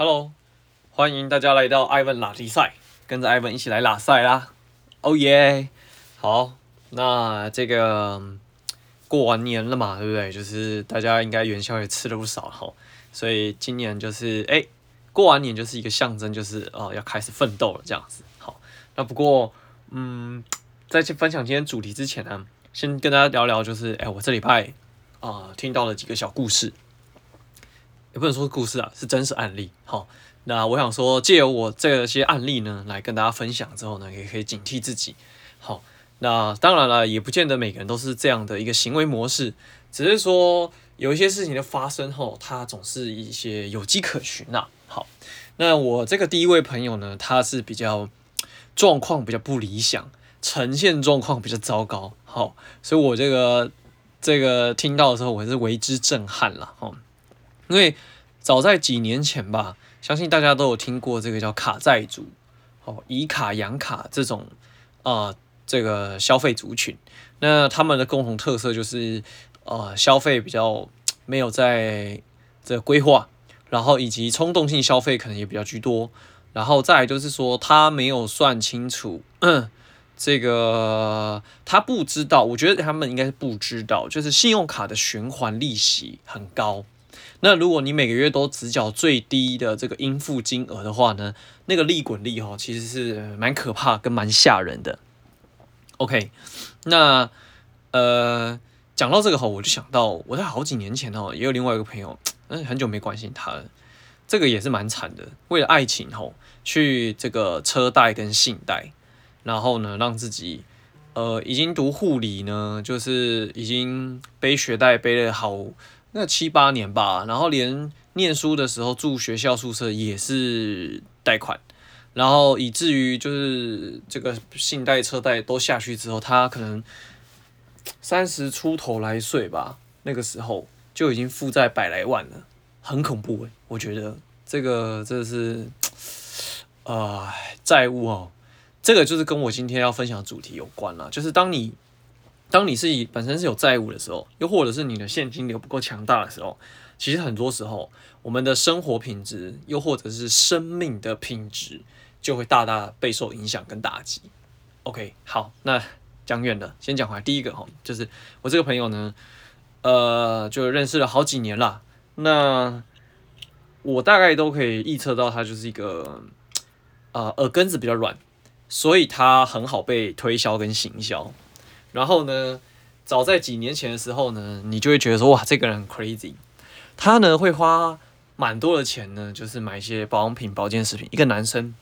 Hello，欢迎大家来到艾文拉力赛，跟着艾文一起来拉赛啦！哦耶！好，那这个过完年了嘛，对不对？就是大家应该元宵也吃了不少哈，所以今年就是哎，过完年就是一个象征，就是呃要开始奋斗了这样子。好，那不过嗯，在去分享今天主题之前呢，先跟大家聊聊，就是哎，我这礼拜啊、听到了几个小故事。也不能说故事啊，是真实案例。好，那我想说，借由我这些案例呢，来跟大家分享之后呢，也可以警惕自己。好，那当然了，也不见得每个人都是这样的一个行为模式，只是说有一些事情的发生后，它总是一些有迹可循呐。好，那我这个第一位朋友呢，他是比较状况比较不理想，呈现状况比较糟糕。好，所以我这个这个听到的时候，我是为之震撼了。哈。因为早在几年前吧，相信大家都有听过这个叫卡债族，哦，以卡养卡这种啊、这个消费族群，那他们的共同特色就是呃，消费比较没有在这规划，然后以及冲动性消费可能也比较居多，然后再就是说他没有算清楚，这个他不知道，我觉得他们应该是不知道，就是信用卡的循环利息很高。那如果你每个月都只缴最低的这个应付金额的话呢，那个利滚利哈，其实是蛮可怕跟蛮吓人的。OK，那呃讲到这个哈，我就想到我在好几年前哦，也有另外一个朋友，嗯，很久没关心他了，这个也是蛮惨的，为了爱情吼，去这个车贷跟信贷，然后呢让自己呃已经读护理呢，就是已经背学贷背了好。那七八年吧，然后连念书的时候住学校宿舍也是贷款，然后以至于就是这个信贷车贷都下去之后，他可能三十出头来岁吧，那个时候就已经负债百来万了，很恐怖诶，我觉得这个这是呃债务哦，这个就是跟我今天要分享的主题有关了，就是当你。当你是以本身是有债务的时候，又或者是你的现金流不够强大的时候，其实很多时候我们的生活品质，又或者是生命的品质，就会大大备受影响跟打击。OK，好，那讲远了，先讲回来。第一个哈，就是我这个朋友呢，呃，就认识了好几年了。那我大概都可以预测到，他就是一个呃耳根子比较软，所以他很好被推销跟行销。然后呢，早在几年前的时候呢，你就会觉得说，哇，这个人很 crazy，他呢会花蛮多的钱呢，就是买一些保养品、保健食品。一个男生，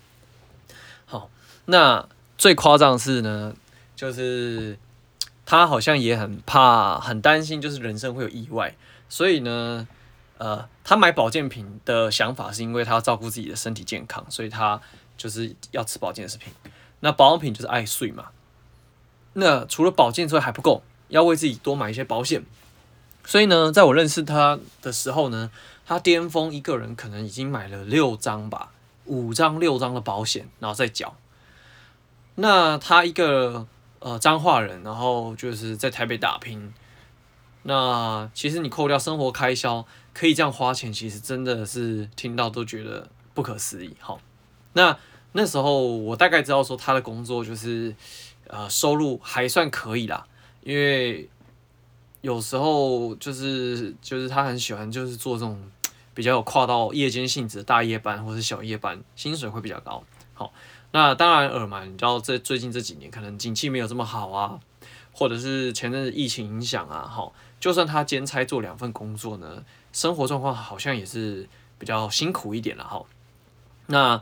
好，那最夸张的是呢，就是他好像也很怕、很担心，就是人生会有意外，所以呢，呃，他买保健品的想法是因为他要照顾自己的身体健康，所以他就是要吃保健食品。那保养品就是爱睡嘛。那除了保健之外还不够，要为自己多买一些保险。所以呢，在我认识他的时候呢，他巅峰一个人可能已经买了六张吧，五张六张的保险，然后再缴。那他一个呃彰化人，然后就是在台北打拼。那其实你扣掉生活开销，可以这样花钱，其实真的是听到都觉得不可思议。好，那那时候我大概知道说他的工作就是。呃，收入还算可以啦，因为有时候就是就是他很喜欢就是做这种比较有跨到夜间性质的大夜班或是小夜班，薪水会比较高。好，那当然耳蛮，你知道这最近这几年可能景气没有这么好啊，或者是前阵子疫情影响啊，好，就算他兼差做两份工作呢，生活状况好像也是比较辛苦一点了哈。那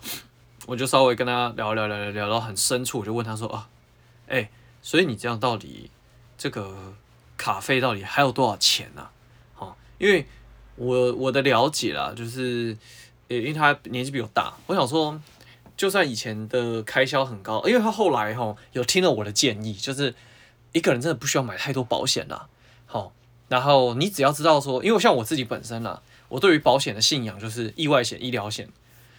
我就稍微跟他聊聊聊聊聊到很深处，我就问他说啊。哎、所以你这样到底这个卡费到底还有多少钱呢？好，因为我我的了解啦，就是，因为他年纪比我大，我想说，就算以前的开销很高，因为他后来哈有听了我的建议，就是一个人真的不需要买太多保险啦。好，然后你只要知道说，因为像我自己本身啦，我对于保险的信仰就是意外险、医疗险。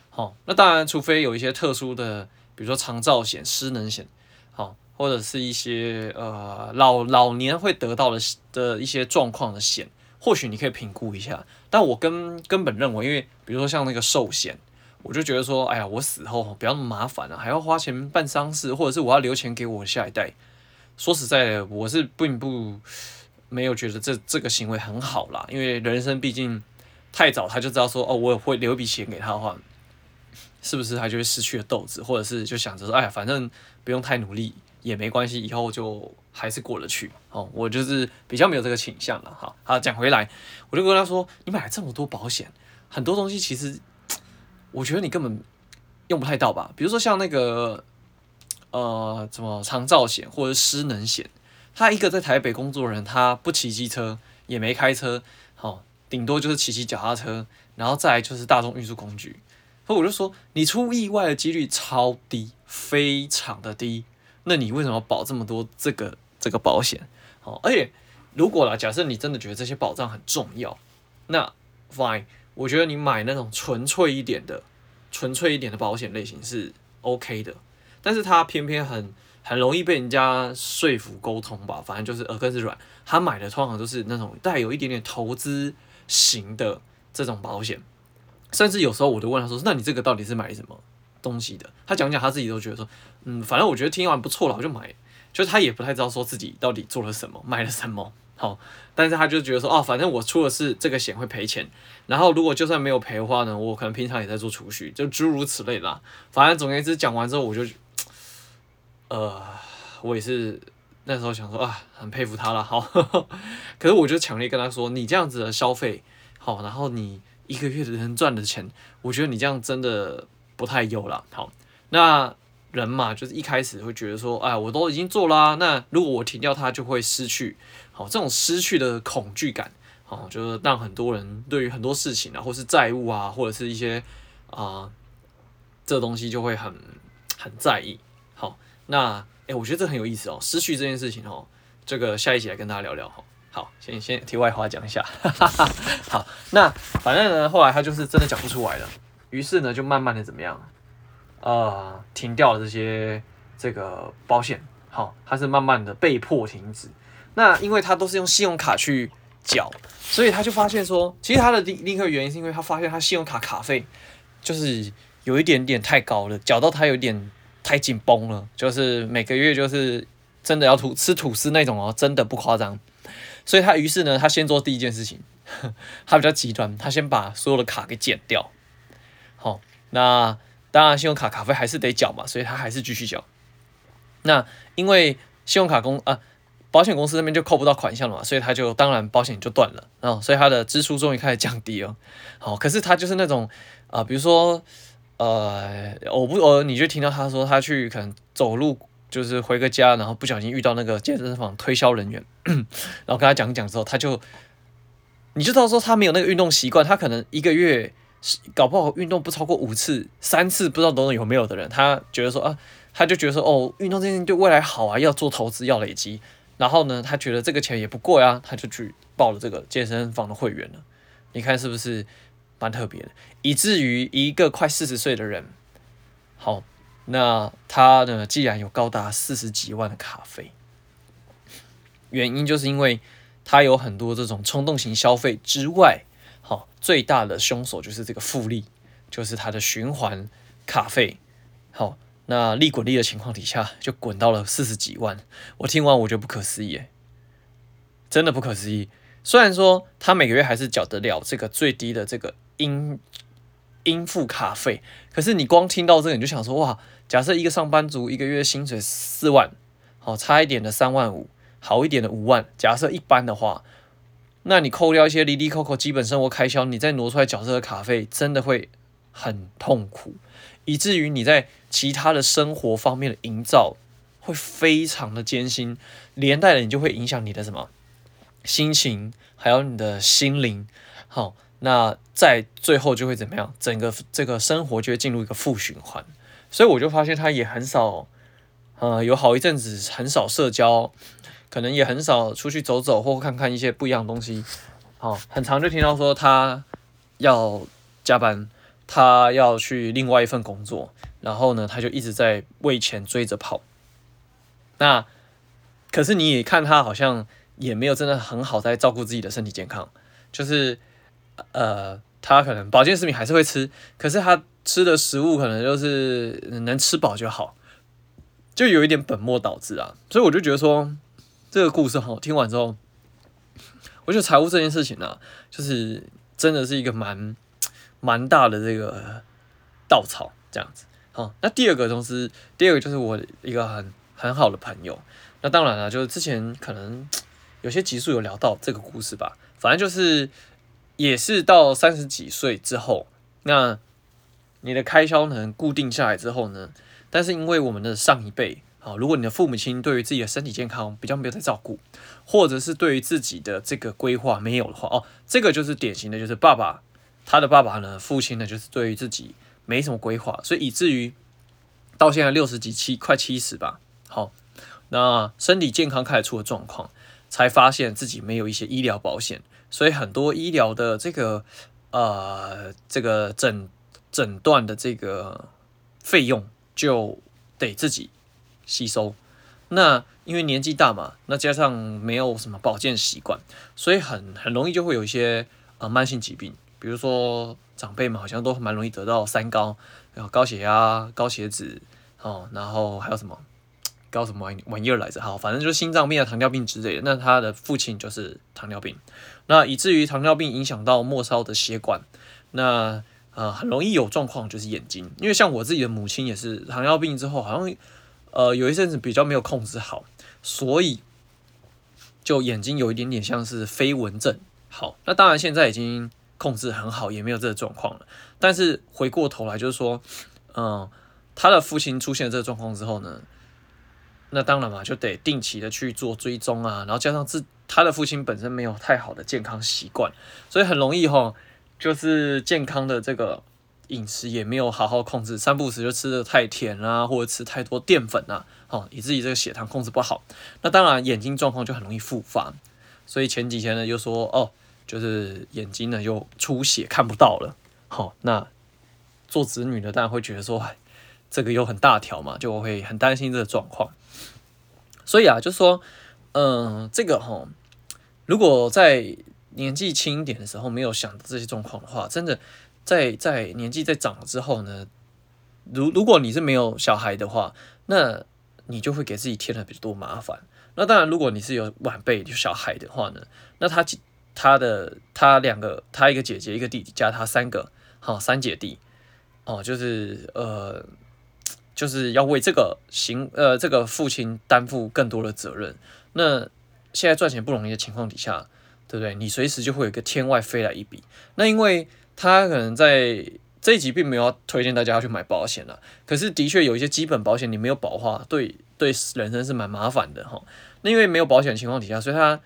好，那当然，除非有一些特殊的，比如说长照险、失能险，好。或者是一些呃老老年会得到的的一些状况的险，或许你可以评估一下。但我根根本认为，因为比如说像那个寿险，我就觉得说，哎呀，我死后不要那么麻烦了，还要花钱办丧事，或者是我要留钱给我下一代。说实在的，我是并不没有觉得这这个行为很好啦，因为人生毕竟太早，他就知道说，哦，我会留一笔钱给他的话，是不是他就会失去了斗志，或者是就想着说，哎呀，反正不用太努力也没关系，以后就还是过得去。哦，我就是比较没有这个倾向了。好，好，讲回来，我就跟他说，你买了这么多保险，很多东西其实。我觉得你根本用不太到吧，比如说像那个呃，什么长照险或者失能险，他一个在台北工作的人，他不骑机车，也没开车，好、顶多就是骑骑脚踏车，然后再来就是大众运输工具。所以我就说，你出意外的几率超低，非常的低，那你为什么保这么多这个这个保险？好、哦，而且如果啦，假设你真的觉得这些保障很重要，那 fine。我觉得你买那种纯粹一点的、纯粹一点的保险类型是 OK 的，但是他偏偏很很容易被人家说服沟通吧，反正就是耳根子软。他买的通常都是那种带有一点点投资型的这种保险，甚至有时候我都问他说：“那你这个到底是买什么东西的？”他讲讲他自己都觉得说：“嗯，反正我觉得听完不错了，我就买。”就他也不太知道说自己到底做了什么，买了什么。好，但是他就觉得说，哦，反正我出的是这个险会赔钱，然后如果就算没有赔的话呢，我可能平常也在做储蓄，就诸如此类啦。反正总而言之，讲完之后我就，呃，我也是那时候想说啊，很佩服他了。好，可是我就强烈跟他说，你这样子的消费，好，然后你一个月能赚的钱，我觉得你这样真的不太有了。好，那。人嘛，就是一开始会觉得说，哎，我都已经做啦，那如果我停掉它，就会失去。好，这种失去的恐惧感，好，就是让很多人对于很多事情啊，或是债务啊，或者是一些啊、这东西就会很很在意。好，那哎，我觉得这很有意思哦，失去这件事情哦，这个下一集来跟大家聊聊。好，好，先先题外话讲一下。好，那反正呢，后来他就是真的讲不出来了，于是呢，就慢慢的怎么样？呃，停掉了这些这个保险，好，他是慢慢的被迫停止。那因为他都是用信用卡去缴，所以他就发现说，其实他的另另一个原因是因为他发现他信用卡卡费就是有一点点太高了，缴到他有点太紧绷了，就是每个月就是真的要吐吃吐司那种哦，真的不夸张。所以他于是呢，他先做第一件事情，他比较极端，他先把所有的卡给剪掉。好，那。当然，信用卡卡费还是得缴嘛，所以他还是继续缴。那因为信用卡公啊，保险公司那边就扣不到款项了嘛，所以他就当然保险就断了啊，所以他的支出终于开始降低了。好，可是他就是那种啊，比如说呃，我不我你就听到他说他去可能走路就是回个家，然后不小心遇到那个健身房推销人员，然后跟他讲讲之后，他就你就知道说他没有那个运动习惯，他可能一个月。搞不好运动不超过五次、三次，不知道等等有没有的人，他觉得说啊，他就觉得说哦，运动这件事情对未来好啊，要做投资，要累积。然后呢，他觉得这个钱也不贵啊，他就去报了这个健身房的会员了。你看是不是蛮特别的？以至于一个快四十岁的人，好，那他呢，既然有高达四十几万的卡费，原因就是因为他有很多这种冲动型消费之外。好，最大的凶手就是这个复利，就是它的循环卡费。好，那利滚利的情况底下，就滚到了四十几万。我听完我觉得不可思议，真的不可思议。虽然说他每个月还是缴得了这个最低的这个应应付卡费，可是你光听到这个你就想说哇，假设一个上班族一个月薪水四万，好，差一点的三万五，好一点的五万，假设一般的话。那你扣掉一些哩哩扣扣基本生活开销，你再挪出来缴这个卡费，真的会很痛苦，以至于你在其他的生活方面的营造会非常的艰辛，连带的你就会影响你的什么心情，还有你的心灵。好，那在最后就会怎么样？整个这个生活就会进入一个负循环。所以我就发现他也很少，呃，有好一阵子很少社交。可能也很少出去走走或看看一些不一样的东西，哦，很常就听到说他要加班，他要去另外一份工作，然后呢，他就一直在为钱追着跑。那可是你也看他好像也没有真的很好在照顾自己的身体健康，就是呃。他可能保健食品还是会吃，可是他吃的食物可能就是能吃饱就好，就有一点本末倒置啊。所以我就觉得说这个故事哈，听完之后，我觉得财务这件事情呢、啊，就是真的是一个蛮蛮大的这个稻草这样子。好，那第二个东西，第二个就是我一个很很好的朋友。那当然了，就是之前可能有些集数有聊到这个故事吧，反正就是。也是到三十几岁之后，那你的开销能固定下来之后呢，但是因为我们的上一辈，啊，如果你的父母亲对于自己的身体健康比较没有在照顾，或者是对于自己的这个规划没有的话，哦，这个就是典型的，就是爸爸他的爸爸呢，父亲呢，就是对于自己没什么规划，所以以至于到现在六十几七快七十吧，好，那身体健康开始出了状况，才发现自己没有一些医疗保险。所以很多医疗的这个呃这个诊诊断的这个费用就得自己吸收。那因为年纪大嘛，那加上没有什么保健习惯，所以很很容易就会有一些呃慢性疾病，比如说长辈们好像都蛮容易得到三高，然后高血压、高血脂哦，然后还有什么？高什么玩玩意儿来着？好，反正就是心脏病啊、糖尿病之类的。那他的父亲就是糖尿病，那以至于糖尿病影响到末梢的血管，那呃很容易有状况，就是眼睛。因为像我自己的母亲也是糖尿病之后，好像呃有一阵子比较没有控制好，所以就眼睛有一点点像是飞蚊症。好，那当然现在已经控制很好，也没有这个状况了。但是回过头来就是说，嗯、他的父亲出现这个状况之后呢？那当然嘛，就得定期的去做追踪啊，然后加上自他的父亲本身没有太好的健康习惯，所以很容易哈，就是健康的这个饮食也没有好好控制，三不食就吃的太甜啊，或者吃太多淀粉啊，哦，以至于这个血糖控制不好。那当然眼睛状况就很容易复发，所以前几天呢又说哦，就是眼睛呢又出血看不到了，好，那做子女的当然会觉得说，这个又很大条嘛，就会很担心这个状况。所以啊，就说，嗯、这个哈，如果在年纪轻一点的时候没有想到这些状况的话，真的在在年纪在长了之后呢，如如果你是没有小孩的话，那你就会给自己添了比较多麻烦。那当然，如果你是有晚辈有小孩的话呢，那他他的他两个，他一个姐姐一个弟弟加他三个，好三姐弟，哦，就是呃。就是要为这个行呃这个父亲担负更多的责任。那现在赚钱不容易的情况底下，对不对？你随时就会有一个天外飞来一笔。那因为他可能在这一集并没有推荐大家要去买保险了，可是的确有一些基本保险你没有保的话，对对人生是蛮麻烦的哈。那因为没有保险情况底下，所以他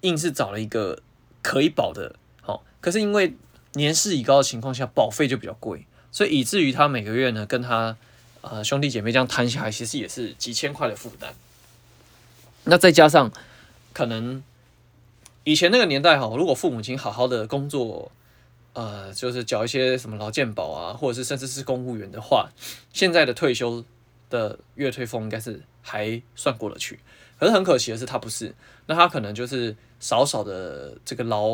硬是找了一个可以保的，好，可是因为年事已高的情况下，保费就比较贵，所以以至于他每个月呢跟他。呃，兄弟姐妹这样摊下来，其实也是几千块的负担。那再加上可能以前那个年代哈，如果父母亲好好的工作，呃，就是缴一些什么劳健保啊，或者是甚至是公务员的话，现在的退休的月退俸应该是还算过得去。可是很可惜的是，他不是，那他可能就是少少的这个劳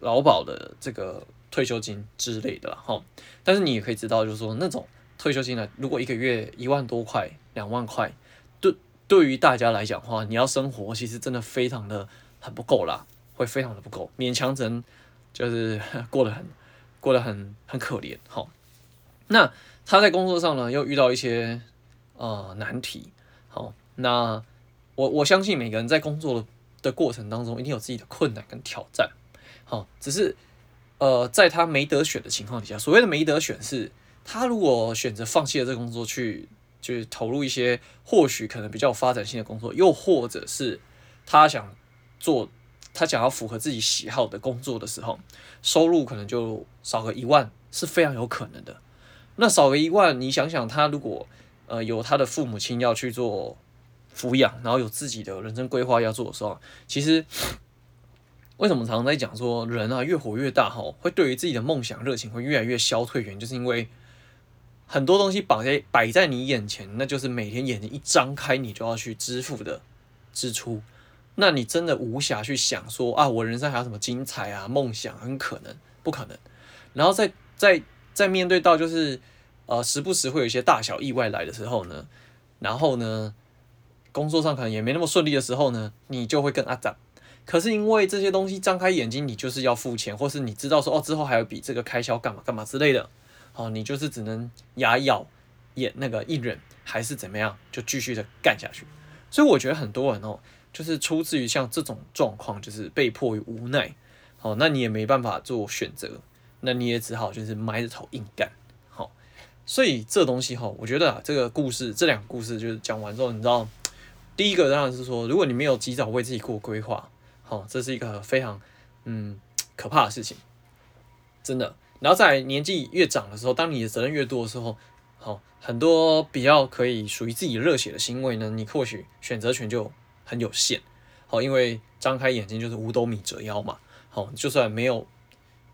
劳保的这个退休金之类的哈。但是你也可以知道，就是说那种。退休金呢？如果一个月一万多块、两万块，对对于大家来讲的话，你要生活其实真的非常的很不够啦，会非常的不够，勉强只能就是 过得很过得很很可怜。好，那他在工作上呢，又遇到一些呃难题。好，那我我相信每个人在工作的过程当中，一定有自己的困难跟挑战。好，只是呃，在他没得选的情况底下，所谓的没得选是。他如果选择放弃了这个工作去，去就是投入一些或许可能比较有发展性的工作，又或者是他想做他想要符合自己喜好的工作的时候，收入可能就少个一万是非常有可能的。那少个一万，你想想，他如果呃有他的父母亲要去做抚养，然后有自己的人生规划要做的时候，其实为什么常常在讲说人啊越活越大哈，会对于自己的梦想热情会越来越消退，原因就是因为。很多东西摆在摆在你眼前，那就是每天眼睛一张开，你就要去支付的支出。那你真的无暇去想说啊，我人生还有什么精彩啊、梦想？很可能不可能。然后在在在面对到就是呃时不时会有一些大小意外来的时候呢，然后呢工作上可能也没那么顺利的时候呢，你就会更阿杂。可是因为这些东西张开眼睛，你就是要付钱，或是你知道说哦之后还有比这个开销干嘛干嘛之类的，哦你就是只能牙咬眼那个一忍，还是怎么样就继续的干下去。所以我觉得很多人哦，就是出自于像这种状况，就是被迫于无奈，好那你也没办法做选择，那你也只好就是埋着头硬干。好，所以这东西哈，我觉得啊这个故事这两个故事就是讲完之后，你知道第一个当然是说，如果你没有及早为自己过规划。好，这是一个非常嗯可怕的事情，真的。然后在年纪越长的时候，当你的责任越多的时候，好，很多比较可以属于自己热血的行为呢，你或许选择权就很有限。好，因为张开眼睛就是五斗米折腰嘛。好，就算没有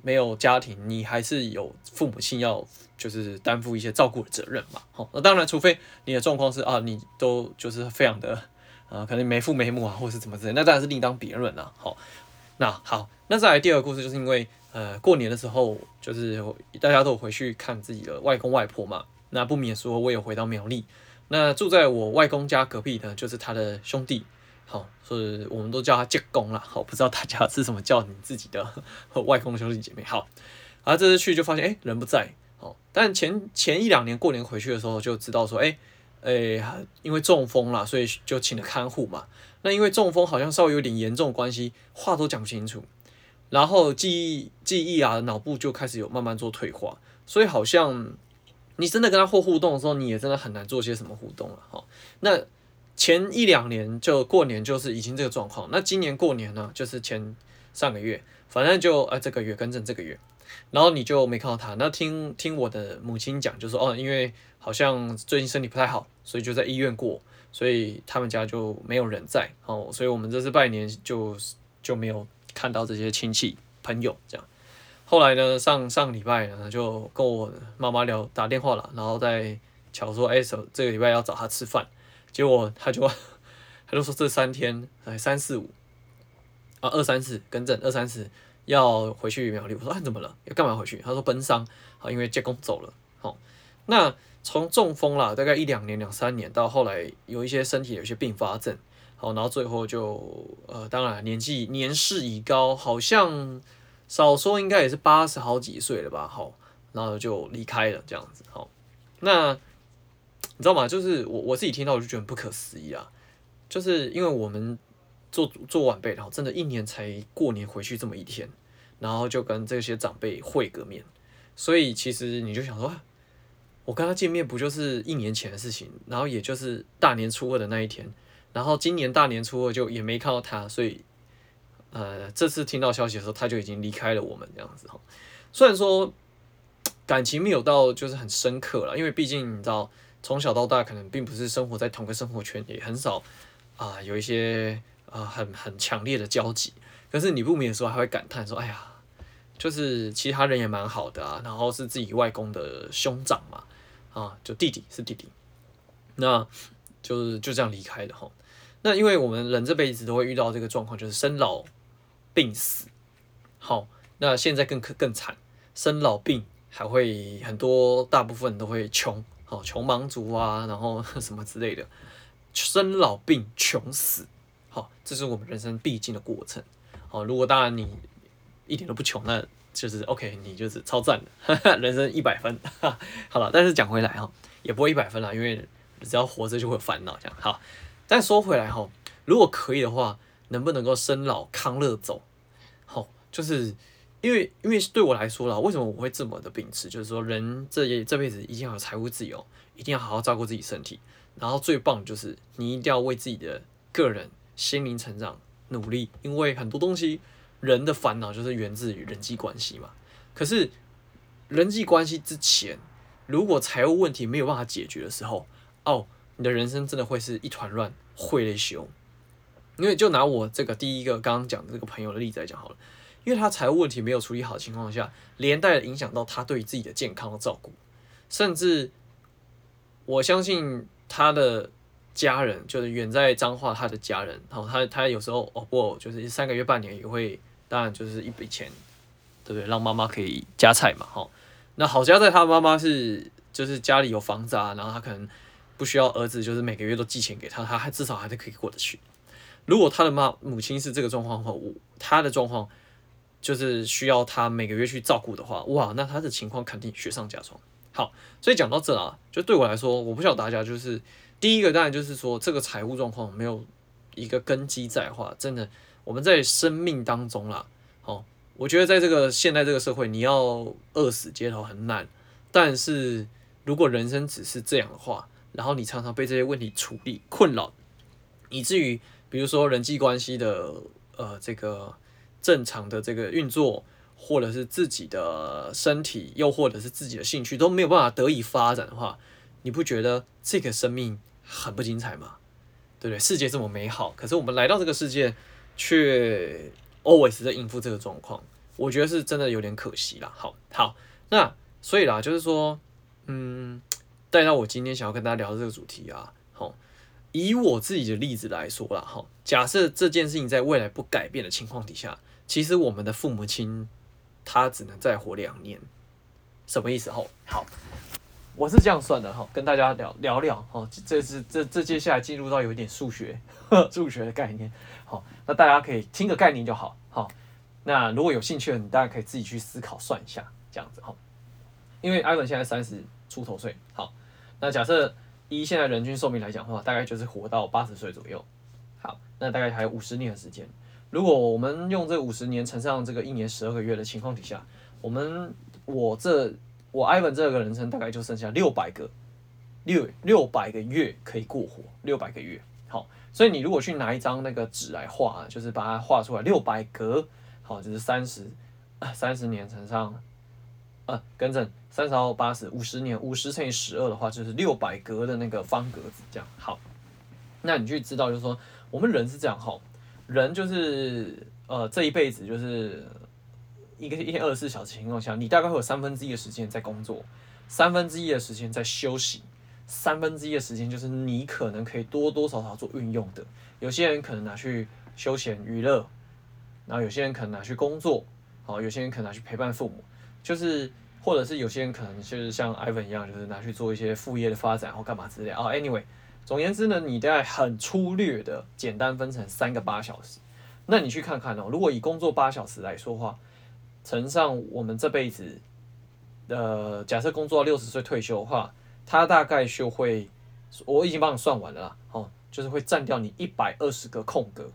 没有家庭，你还是有父母亲要就是担负一些照顾的责任嘛。好，那当然，除非你的状况是啊，你都就是非常的。啊，可能没父没母啊，或是怎么之类，那当然是另当别论了。好，那好，那再来第二个故事，就是因为呃过年的时候，就是大家都回去看自己的外公外婆嘛，那不免说我也回到苗栗，那住在我外公家隔壁的，就是他的兄弟，好，所以我们都叫他舅公啦。好，不知道大家是怎么叫你自己的 外公兄弟姐妹？好，然后这次去就发现，哎、人不在。好，但前前一两年过年回去的时候，就知道说，哎、欸。诶、因为中风了，所以就请了看护嘛。那因为中风好像稍微有点严重的关系，话都讲不清楚，然后记忆记忆啊，脑部就开始有慢慢做退化，所以好像你真的跟他互互动的时候，你也真的很难做些什么互动了。哈，那前一两年就过年就是已经这个状况，那今年过年呢，就是前上个月，反正就呃这个月跟着这个月。然后你就没看到他，那听听我的母亲讲，就说哦，因为好像最近身体不太好，所以就在医院过，所以他们家就没有人在哦，所以我们这次拜年就就没有看到这些亲戚朋友这样。后来呢，上上礼拜呢，就跟我妈妈聊打电话了，然后在巧说，哎，这个礼拜要找他吃饭，结果他就 他就说这三天哎三四五啊二三四更正二三四。要回去苗栗，我说啊，怎么了？要干嘛回去？他说奔丧，好，因为舅公走了。好，那从中风啦，大概一两年、两三年，到后来有一些身体有些并发症，好，然后最后就呃，当然年纪年事已高，好像少说应该也是八十好几岁了吧？好，然后就离开了这样子。好，那你知道吗？就是我我自己听到我就觉得不可思议啊，就是因为我们。做做晚辈，然后真的一年才过年回去这么一天，然后就跟这些长辈会个面，所以其实你就想说，我跟他见面不就是一年前的事情，然后也就是大年初二的那一天，然后今年大年初二就也没看到他，所以呃这次听到消息的时候他就已经离开了我们这样子哈。虽然说感情没有到就是很深刻了，因为毕竟你知道从小到大可能并不是生活在同个生活圈，也很少啊、有一些。啊、很很强烈的交集，可是你不免说还会感叹说，哎呀，就是其他人也蛮好的啊，然后是自己外公的兄长嘛，啊，就弟弟是弟弟，那就是就这样离开的哈。那因为我们人这辈子都会遇到这个状况，就是生老病死，好，那现在更可更惨，生老病还会很多，大部分都会穷，好，穷忙族啊，然后 什么之类的，生老病穷死。好，这是我们人生必经的过程。好，如果当然你一点都不穷，那就是 OK，你就是超赞的，人生一百分。好了，但是讲回来哈，也不会一百分啦，因为只要活着就会有烦恼这样。好，但说回来哈，如果可以的话，能不能够生老康乐走？好，就是因为因为对我来说啦，为什么我会这么的秉持？就是说，人这这辈子一定要有财务自由，一定要好好照顾自己身体，然后最棒就是你一定要为自己的个人。心灵成长，努力，因为很多东西，人的烦恼就是源自于人际关系嘛。可是人际关系之前，如果财务问题没有办法解决的时候，哦，你的人生真的会是一团乱，会累熊。因为就拿我这个第一个刚刚讲的这个朋友的例子来讲好了，因为他财务问题没有处理好的情况下，连带影响到他对自己的健康的照顾，甚至我相信他的。家人就是远在彰化，他的家人，然后他他有时候哦不，就是三个月半年也会，当然就是一笔钱对不对？让妈妈可以夹菜嘛，哈。那好家在他妈妈是就是家里有房子啊，然后他可能不需要儿子就是每个月都寄钱给他，他还至少还是可以过得去。如果他的妈母亲是这个状况的话，我他的状况就是需要他每个月去照顾的话，哇，那他的情况肯定雪上加霜。好，所以讲到这啊，就对我来说，我不晓得大家就是第一个当然就是说这个财务状况没有一个根基在的话，真的我们在生命当中啦，好。我觉得在这个现在这个社会，你要饿死街头很难。但是如果人生只是这样的话，然后你常常被这些问题处理困扰，以至于比如说人际关系的呃这个正常的这个运作，或者是自己的身体，又或者是自己的兴趣都没有办法得以发展的话，你不觉得这个生命很不精彩吗？对不对？世界这么美好，可是我们来到这个世界却。always 在应付这个状况，我觉得是真的有点可惜啦。好，好，那所以啦，就是说，嗯，带到我今天想要跟大家聊的这个主题啊，好，以我自己的例子来说啦，好，假设这件事情在未来不改变的情况底下，其实我们的父母亲他只能再活两年，什么意思？吼，好，我是这样算的哈，跟大家聊聊聊哈，这是这这接下来进入到有一点数学，数学的概念。好，那大家可以听个概念就好。好，那如果有兴趣的，你大家可以自己去思考算一下，这样子哈。因为艾伦现在三十出头岁，好，那假设一现在人均寿命来讲的话，大概就是活到八十岁左右。好，那大概还有五十年的时间。如果我们用这五十年乘上这个一年十二个月的情况底下，我们我这我 Ivan 这个人生大概就剩下六百个六六百个月可以过活，六百个月。好。所以你如果去拿一张那个纸来画，就是把它画出来六百格，好，就是三十，三十年乘上，呃，更正，三十号八十，五十年，五十乘以十二的话，就是六百格的那个方格子，这样好。那你去知道，就是说我们人是这样，哈，人就是呃这一辈子就是一个一天二十四小时情况下，你大概会有三分之一的时间在工作，三分之一的时间在休息。三分之一的时间就是你可能可以多多少少做运用的，有些人可能拿去休闲娱乐，然后有些人可能拿去工作，好，有些人可能拿去陪伴父母，就是或者是有些人可能就是像 Ivan 一样，就是拿去做一些副业的发展或干嘛之类啊。Anyway，总而言之呢，你在很粗略的简单分成三个八小时，那你去看看哦，如果以工作八小时来说话，乘上我们这辈子，呃，假设工作到六十岁退休的话。它大概就会，我已经帮你算完了啦，哦，就是会占掉你一百二十个空格，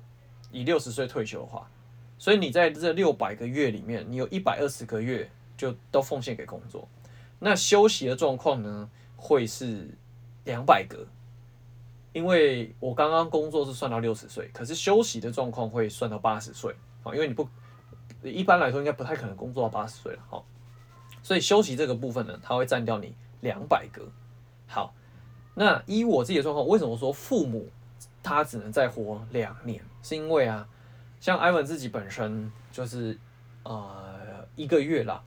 以六十岁退休的话，所以你在这六百个月里面，你有一百二十个月就都奉献给工作，那休息的状况呢，会是两百格，因为我刚刚工作是算到六十岁，可是休息的状况会算到八十岁，啊，因为你不一般来说应该不太可能工作到八十岁了，哈，所以休息这个部分呢，它会占掉你两百个。好，那依我自己的状况，为什么说父母他只能再活两年？是因为啊，像艾文自己本身就是呃一个月啦，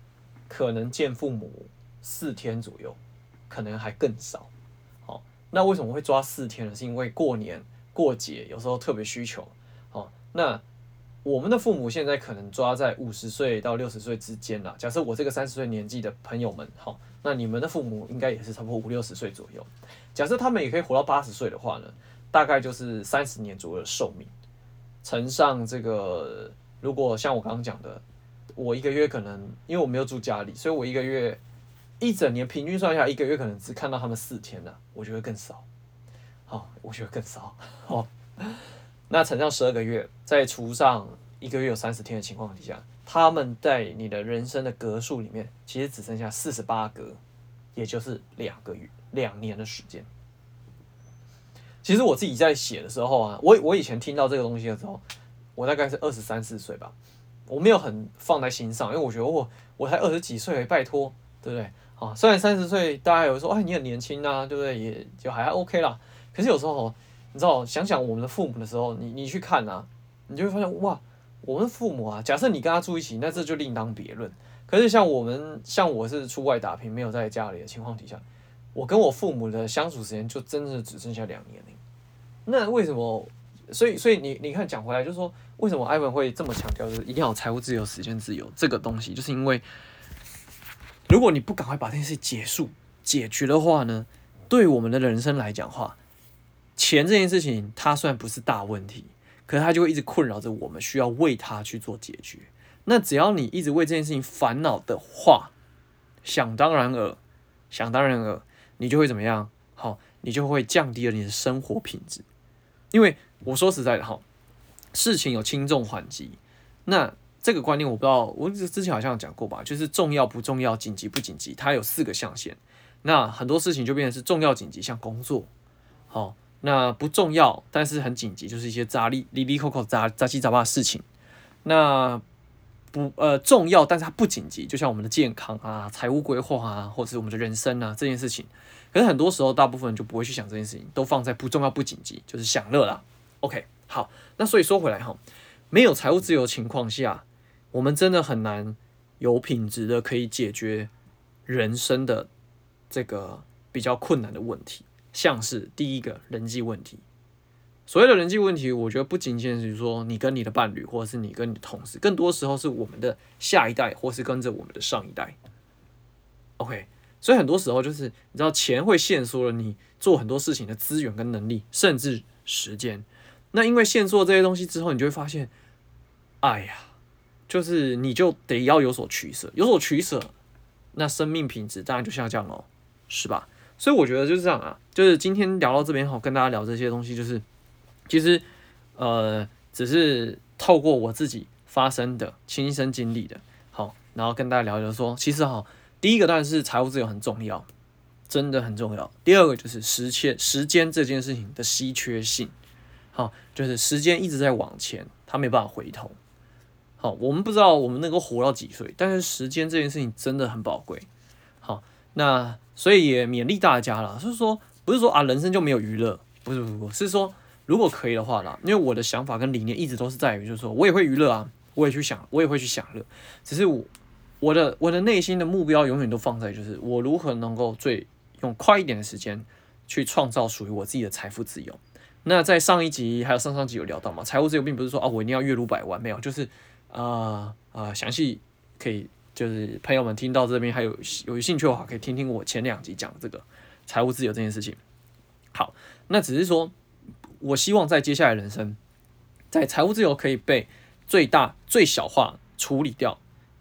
可能见父母四天左右，可能还更少。那为什么会抓四天呢？是因为过年过节有时候特别需求。好，那我们的父母现在可能抓在五十岁到六十岁之间啦。假设我这个三十岁年纪的朋友们，好。那你们的父母应该也是差不多五六十岁左右。假设他们也可以活到八十岁的话呢，大概就是三十年左右的寿命，乘上这个，如果像我刚刚讲的，我一个月可能因为我没有住家里，所以我一个月一整年平均算下来，一个月可能只看到他们四天呢，我觉得更少。好，我觉得更少。好，那乘上十二个月，再除上一个月有三十天的情况底下。他们在你的人生的格数里面，其实只剩下四十八格，也就是两个月、两年的时间。其实我自己在写的时候啊，我我以前听到这个东西的时候，我大概是二十三四岁吧，我没有很放在心上，因为我觉得我我才二十几岁，拜托，对不对？啊，虽然三十岁大家有说，哎，你很年轻啊，对不对？也就还 OK 啦。可是有时候，你知道，想想我们的父母的时候，你你去看啊，你就会发现，哇。我们父母啊，假设你跟他住一起，那这就另当别论。可是像我们，像我是出外打拼，没有在家里的情况底下，我跟我父母的相处时间就真的只剩下两年。那为什么所以所以你你看讲回来，就是说为什么 Ivan 会这么强调，就是一定要财务自由、时间自由这个东西，就是因为如果你不赶快把这件事结束解决的话呢，对我们的人生来讲话，钱这件事情它虽然不是大问题，可是它就会一直困扰着我们，需要为它去做解决。那只要你一直为这件事情烦恼的话，想当然尔，想当然尔，你就会怎么样？好，你就会降低了你的生活品质。因为我说实在的哈，事情有轻重缓急，那这个观念我不知道，我之前好像讲过吧，就是重要不重要，紧急不紧急，它有四个象限。那很多事情就变成是重要紧急，像工作，好，那不重要但是很紧急，就是一些杂哩哩哩扣扣杂杂七杂八的事情。那不呃重要，但是它不紧急，就像我们的健康啊、财务规划啊，或者是我们的人生啊这件事情。可是很多时候，大部分人就不会去想这件事情，都放在不重要不紧急，就是享乐啦。OK，好，那所以说回来哈，没有财务自由的情况下，我们真的很难有品质的可以解决人生的这个比较困难的问题，像是第一个人际问题。所谓的人际问题，我觉得不仅仅是说你跟你的伴侣，或者是你跟你的同事，更多时候是我们的下一代，或是跟着我们的上一代。OK，所以很多时候就是你知道，钱会限缩了你做很多事情的资源跟能力，甚至时间。那因为限缩这些东西之后，你就会发现，哎呀，就是你就得要有所取舍，有所取舍，那生命品质当然就下降了，是吧？所以我觉得就是这样啊，就是今天聊到这边好，跟大家聊这些东西，就是。其实，呃，只是透过我自己发生的亲身经历的，好，然后跟大家聊聊说，其实哈，第一个当然是财务自由很重要，真的很重要。第二个就是时间，时间这件事情的稀缺性，好，就是时间一直在往前，它没办法回头。好，我们不知道我们能够活到几岁，但是时间这件事情真的很宝贵。好，那所以也勉励大家啦，就是说，不是说啊，人生就没有娱乐，不是不是是，是说。如果可以的话啦，因为我的想法跟理念一直都是在于，就是说我也会娱乐啊，我也去想，我也会去享乐。只是我我的我的内心的目标永远都放在，就是我如何能够最用快一点的时间去创造属于我自己的财富自由。那在上一集还有上上集有聊到嘛，财务自由并不是说啊我一定要月入百万，没有，就是啊啊详细可以就是朋友们听到这边还有有兴趣的话，可以听听我前两集讲的这个财务自由这件事情。好，那只是说。我希望在接下来人生，在财务自由可以被最大最小化处理掉，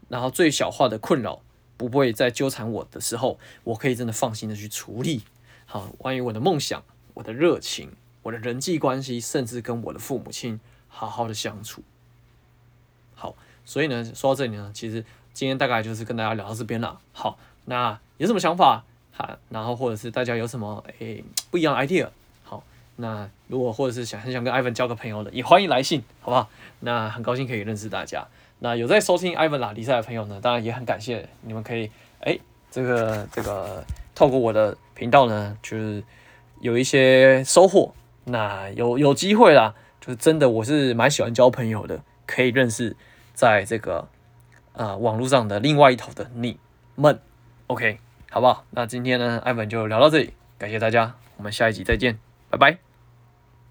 然后最小化的困扰不会再纠缠我的时候，我可以真的放心的去处理。好，关于我的梦想、我的热情、我的人际关系，甚至跟我的父母亲好好的相处。好，所以呢，说到这里呢，其实今天大概就是跟大家聊到这边了。好，那有什么想法？好，然后或者是大家有什么诶不一样的 idea？好那如果或者是想很想跟 Ivan 交个朋友的，也欢迎来信，好不好？那很高兴可以认识大家。那有在收听 Ivan 拉迪赛的朋友呢，当然也很感谢你们可以，哎、欸，这个这个透过我的频道呢，就是有一些收获。那有有机会啦，就是真的我是蛮喜欢交朋友的，可以认识在这个啊、呃、网络上的另外一头的你们，OK，好不好？那今天呢艾文就聊到这里，感谢大家，我们下一集再见。拜拜。